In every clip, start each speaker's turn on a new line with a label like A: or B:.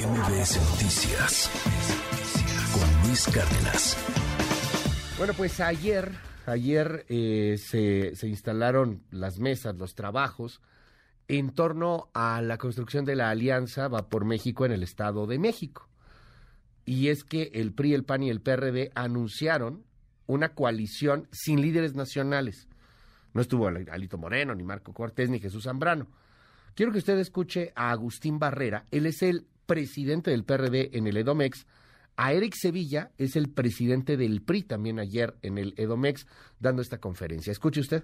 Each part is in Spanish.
A: MBS Noticias con Luis Cárdenas.
B: Bueno, pues ayer, ayer eh, se, se instalaron las mesas, los trabajos en torno a la construcción de la alianza Va por México en el Estado de México. Y es que el PRI, el PAN y el PRD anunciaron una coalición sin líderes nacionales. No estuvo Alito Moreno, ni Marco Cortés, ni Jesús Zambrano. Quiero que usted escuche a Agustín Barrera. Él es el presidente del PRD en el Edomex. A Eric Sevilla es el presidente del PRI también ayer en el Edomex dando esta conferencia. Escuche usted.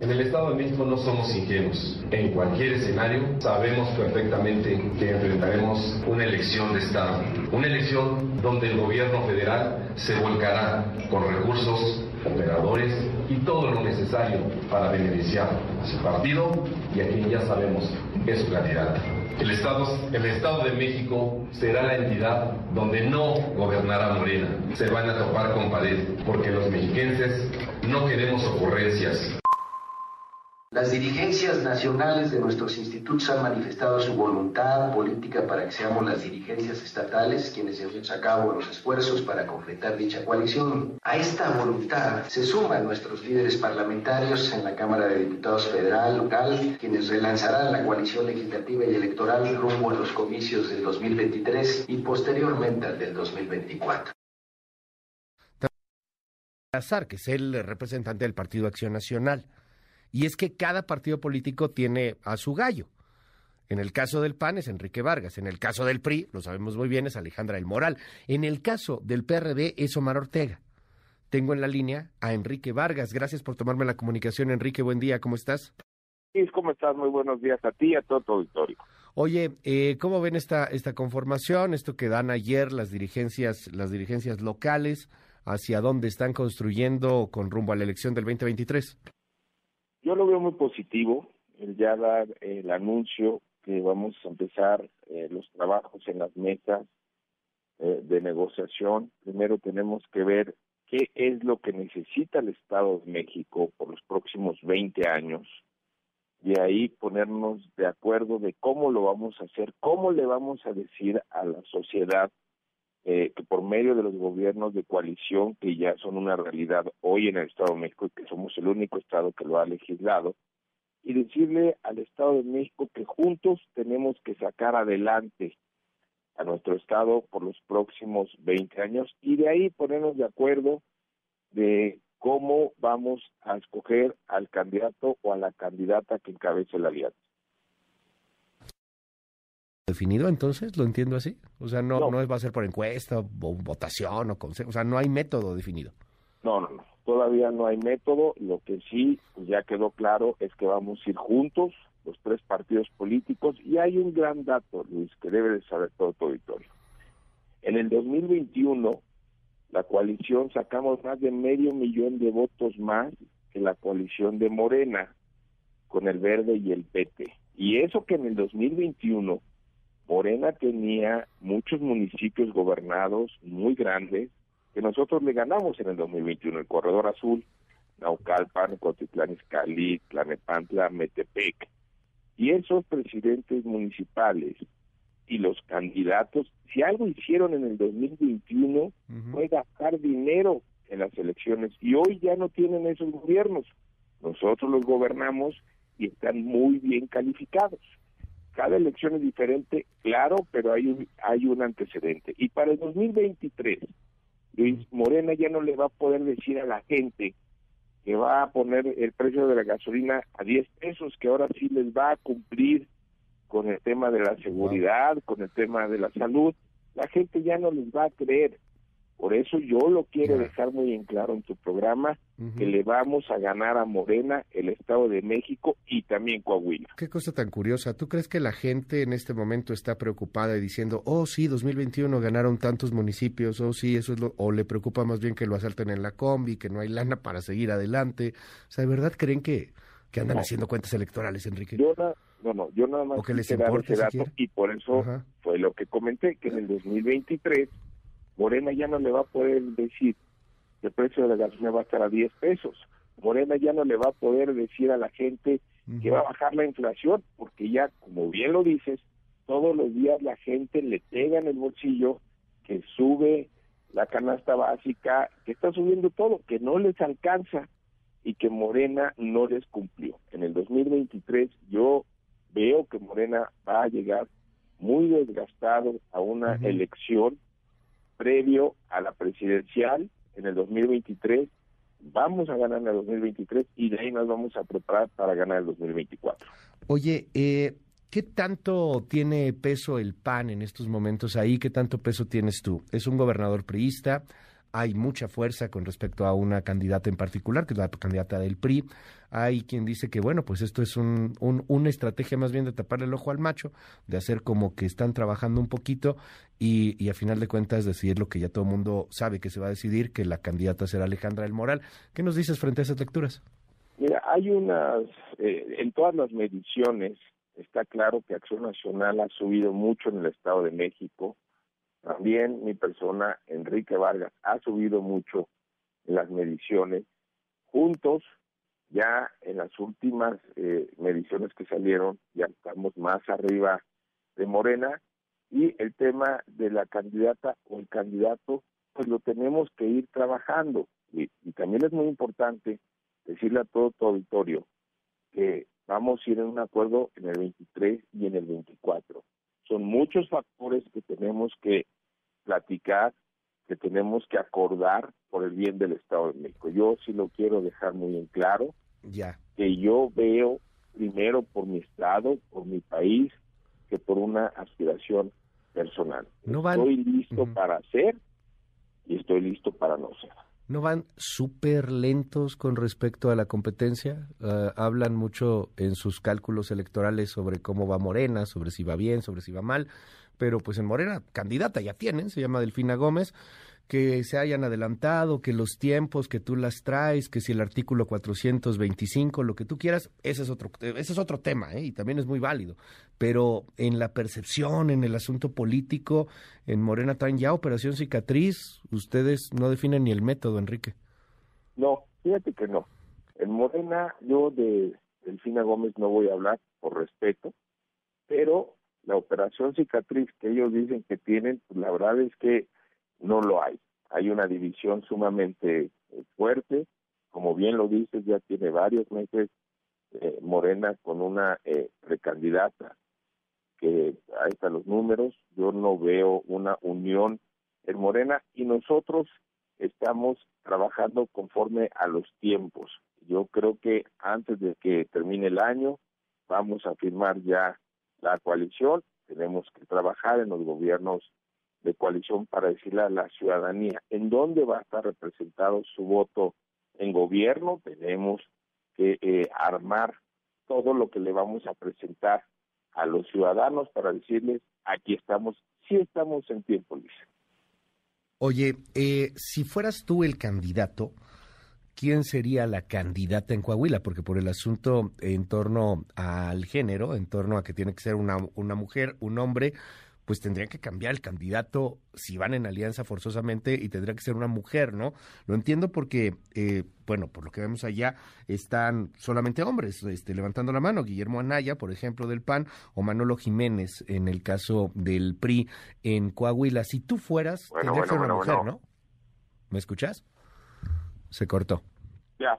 C: En el Estado de México no somos ingenuos. En cualquier escenario sabemos perfectamente que enfrentaremos una elección de Estado. Una elección donde el gobierno federal se volcará con recursos, operadores y todo lo necesario para beneficiar a su partido y a quien ya sabemos es su candidato. El Estado, el Estado de México será la entidad donde no gobernará Morena. Se van a topar con pared porque los mexiquenses no queremos ocurrencias.
D: Las dirigencias nacionales de nuestros institutos han manifestado su voluntad política para que seamos las dirigencias estatales quienes llevemos a cabo los esfuerzos para completar dicha coalición. A esta voluntad se suman nuestros líderes parlamentarios en la Cámara de Diputados federal, local, quienes relanzarán la coalición legislativa y electoral rumbo a los comicios del 2023 y posteriormente al del 2024.
B: que es el representante del Partido Acción Nacional. Y es que cada partido político tiene a su gallo. En el caso del PAN es Enrique Vargas, en el caso del PRI, lo sabemos muy bien, es Alejandra El Moral, en el caso del PRD es Omar Ortega. Tengo en la línea a Enrique Vargas. Gracias por tomarme la comunicación, Enrique. Buen día, ¿cómo estás?
E: ¿cómo estás? Muy buenos días a ti y a todo tu auditorio.
B: Oye, eh, ¿cómo ven esta, esta conformación, esto que dan ayer las dirigencias, las dirigencias locales, hacia dónde están construyendo con rumbo a la elección del 2023?
E: Yo lo veo muy positivo, el ya dar el anuncio que vamos a empezar eh, los trabajos en las metas eh, de negociación. Primero tenemos que ver qué es lo que necesita el Estado de México por los próximos 20 años y ahí ponernos de acuerdo de cómo lo vamos a hacer, cómo le vamos a decir a la sociedad eh, que por medio de los gobiernos de coalición que ya son una realidad hoy en el Estado de México y que somos el único Estado que lo ha legislado, y decirle al Estado de México que juntos tenemos que sacar adelante a nuestro Estado por los próximos 20 años y de ahí ponernos de acuerdo de cómo vamos a escoger al candidato o a la candidata que encabece la alianza
B: definido entonces, lo entiendo así. O sea, no, no. va a ser por encuesta o votación o consejo, o sea, no hay método definido.
E: No, no, no, todavía no hay método. Lo que sí pues, ya quedó claro es que vamos a ir juntos, los tres partidos políticos, y hay un gran dato, Luis, que debe de saber todo tu auditorio. En el 2021, la coalición sacamos más de medio millón de votos más que la coalición de Morena, con el Verde y el PT. Y eso que en el 2021 Morena tenía muchos municipios gobernados muy grandes que nosotros le ganamos en el 2021, el Corredor Azul, Naucalpan, Cotitlán Izcalli, Tlanepantla, Metepec. Y esos presidentes municipales y los candidatos, si algo hicieron en el 2021 fue gastar dinero en las elecciones y hoy ya no tienen esos gobiernos. Nosotros los gobernamos y están muy bien calificados. Cada elección es diferente, claro, pero hay un, hay un antecedente. Y para el 2023, Luis Morena ya no le va a poder decir a la gente que va a poner el precio de la gasolina a 10 pesos, que ahora sí les va a cumplir con el tema de la seguridad, con el tema de la salud. La gente ya no les va a creer. Por eso yo lo quiero dejar muy en claro en tu programa, que le vamos a ganar a Morena, el Estado de México y también Coahuila.
B: Qué cosa tan curiosa. ¿Tú crees que la gente en este momento está preocupada y diciendo, oh sí, 2021 ganaron tantos municipios, oh sí, eso es lo, o le preocupa más bien que lo asalten en la combi, que no hay lana para seguir adelante? O sea, ¿de verdad creen que, que andan haciendo cuentas electorales, Enrique?
E: Yo no, no, yo nada más
B: ¿O que les importa ese dato
E: y por eso fue lo que comenté, que en el 2023 Morena ya no le va a poder decir que el precio de la gasolina va a estar a 10 pesos. Morena ya no le va a poder decir a la gente que va a bajar la inflación, porque ya, como bien lo dices, todos los días la gente le pega en el bolsillo que sube la canasta básica, que está subiendo todo, que no les alcanza y que Morena no les cumplió. En el 2023 yo veo que Morena va a llegar muy desgastado a una elección previo a la presidencial en el 2023. Vamos a ganar en el 2023 y de ahí nos vamos a preparar para ganar el 2024.
B: Oye, eh, ¿qué tanto tiene peso el PAN en estos momentos ahí? ¿Qué tanto peso tienes tú? Es un gobernador priista, hay mucha fuerza con respecto a una candidata en particular, que es la candidata del PRI. Hay quien dice que, bueno, pues esto es un, una estrategia más bien de tapar el ojo al macho, de hacer como que están trabajando un poquito y, y a final de cuentas decidir lo que ya todo el mundo sabe que se va a decidir, que la candidata será Alejandra del Moral. ¿Qué nos dices frente a esas lecturas?
E: Mira, hay unas, eh, en todas las mediciones, está claro que Acción Nacional ha subido mucho en el Estado de México, también mi persona, Enrique Vargas, ha subido mucho en las mediciones. Juntos, ya en las últimas eh, mediciones que salieron, ya estamos más arriba de Morena. Y el tema de la candidata o el candidato, pues lo tenemos que ir trabajando. Y, también es muy importante decirle a todo tu auditorio que vamos a ir en un acuerdo en el 23 y en el 24. Son muchos factores que tenemos que platicar, que tenemos que acordar por el bien del Estado de México. Yo sí lo quiero dejar muy en claro,
B: ya.
E: que yo veo primero por mi Estado, por mi país, que por una aspiración personal. Estoy listo para hacer y estoy listo para no ser.
B: ¿No van súper lentos con respecto a la competencia? Ah, hablan mucho en sus cálculos electorales sobre cómo va Morena, sobre si va bien, sobre si va mal pero pues en Morena candidata ya tienen, se llama Delfina Gómez, que se hayan adelantado, que los tiempos que tú las traes, que si el artículo 425, lo que tú quieras, ese es otro, ese es otro tema, ¿eh? y también es muy válido. Pero en la percepción, en el asunto político, en Morena traen ya operación cicatriz, ustedes no definen ni el método, Enrique.
E: No, fíjate que no. En Morena yo de Delfina Gómez no voy a hablar por respeto, pero la operación cicatriz que ellos dicen que tienen, pues la verdad es que no lo hay. Hay una división sumamente eh, fuerte, como bien lo dices, ya tiene varios meses eh, Morena con una eh, precandidata que ahí están los números, yo no veo una unión en Morena y nosotros estamos trabajando conforme a los tiempos. Yo creo que antes de que termine el año vamos a firmar ya la coalición, tenemos que trabajar en los gobiernos de coalición para decirle a la ciudadanía en dónde va a estar representado su voto en gobierno, tenemos que eh, armar todo lo que le vamos a presentar a los ciudadanos para decirles aquí estamos, sí estamos en tiempo, Luis.
B: Oye, eh, si fueras tú el candidato, quién sería la candidata en Coahuila, porque por el asunto en torno al género, en torno a que tiene que ser una, una mujer, un hombre, pues tendría que cambiar el candidato si van en alianza forzosamente y tendría que ser una mujer, ¿no? Lo entiendo porque, eh, bueno, por lo que vemos allá, están solamente hombres este, levantando la mano. Guillermo Anaya, por ejemplo, del PAN, o Manolo Jiménez, en el caso del PRI en Coahuila. Si tú fueras, tendría que ser una mujer, ¿no? ¿Me escuchas? Se cortó.
E: Ya,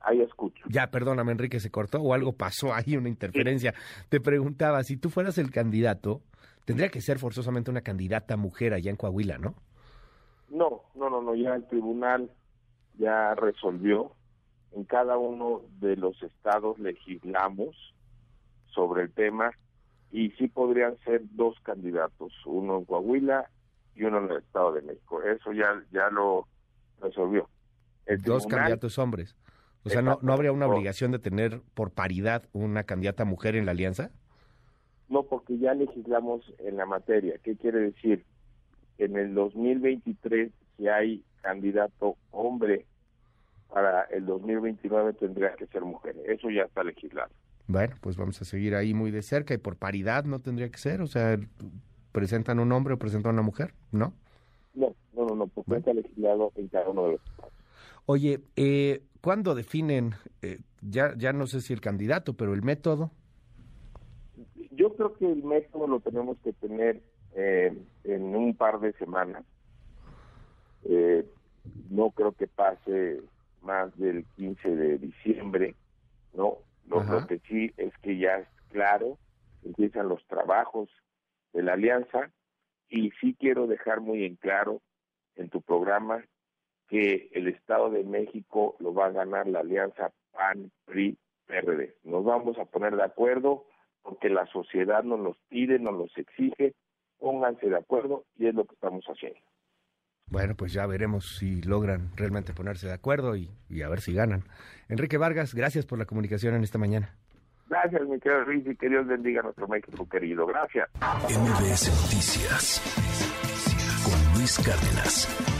E: ahí, escucho.
B: Ya, perdóname, Enrique, se cortó o algo pasó ahí, una interferencia. Te preguntaba, si tú fueras el candidato, tendría que ser forzosamente una candidata mujer allá en Coahuila, ¿no?
E: No, no, no, no, ya el tribunal ya resolvió. En cada uno de los estados legislamos sobre el tema y sí podrían ser dos candidatos, uno en Coahuila y uno en el Estado de México. Eso ya, ya lo resolvió.
B: Dos candidatos hombres. O sea, ¿no, ¿no habría una obligación de tener por paridad una candidata mujer en la alianza?
E: No, porque ya legislamos en la materia. ¿Qué quiere decir? En el 2023, si hay candidato hombre, para el 2029 tendría que ser mujer. Eso ya está legislado.
B: Bueno, pues vamos a seguir ahí muy de cerca y por paridad no tendría que ser. O sea, ¿presentan un hombre o presentan una mujer? ¿No?
E: No, no, no, no porque está legislado en cada uno de los
B: Oye, eh, ¿cuándo definen, eh, ya, ya no sé si el candidato, pero el método?
E: Yo creo que el método lo tenemos que tener eh, en un par de semanas. Eh, no creo que pase más del 15 de diciembre, ¿no? Lo, que sí es que ya es claro, empiezan los trabajos de la alianza y sí quiero dejar muy en claro en tu programa que el Estado de México lo va a ganar la alianza PAN-PRI-PRD. Nos vamos a poner de acuerdo porque la sociedad nos los pide, nos los exige, pónganse de acuerdo y es lo que estamos haciendo.
B: Bueno, pues ya veremos si logran realmente ponerse de acuerdo y, a ver si ganan. Enrique Vargas, gracias por la comunicación en esta mañana.
E: Gracias, mi querido Luis, y que Dios bendiga a nuestro México querido. Gracias.
A: MBS Noticias con Luis Cárdenas.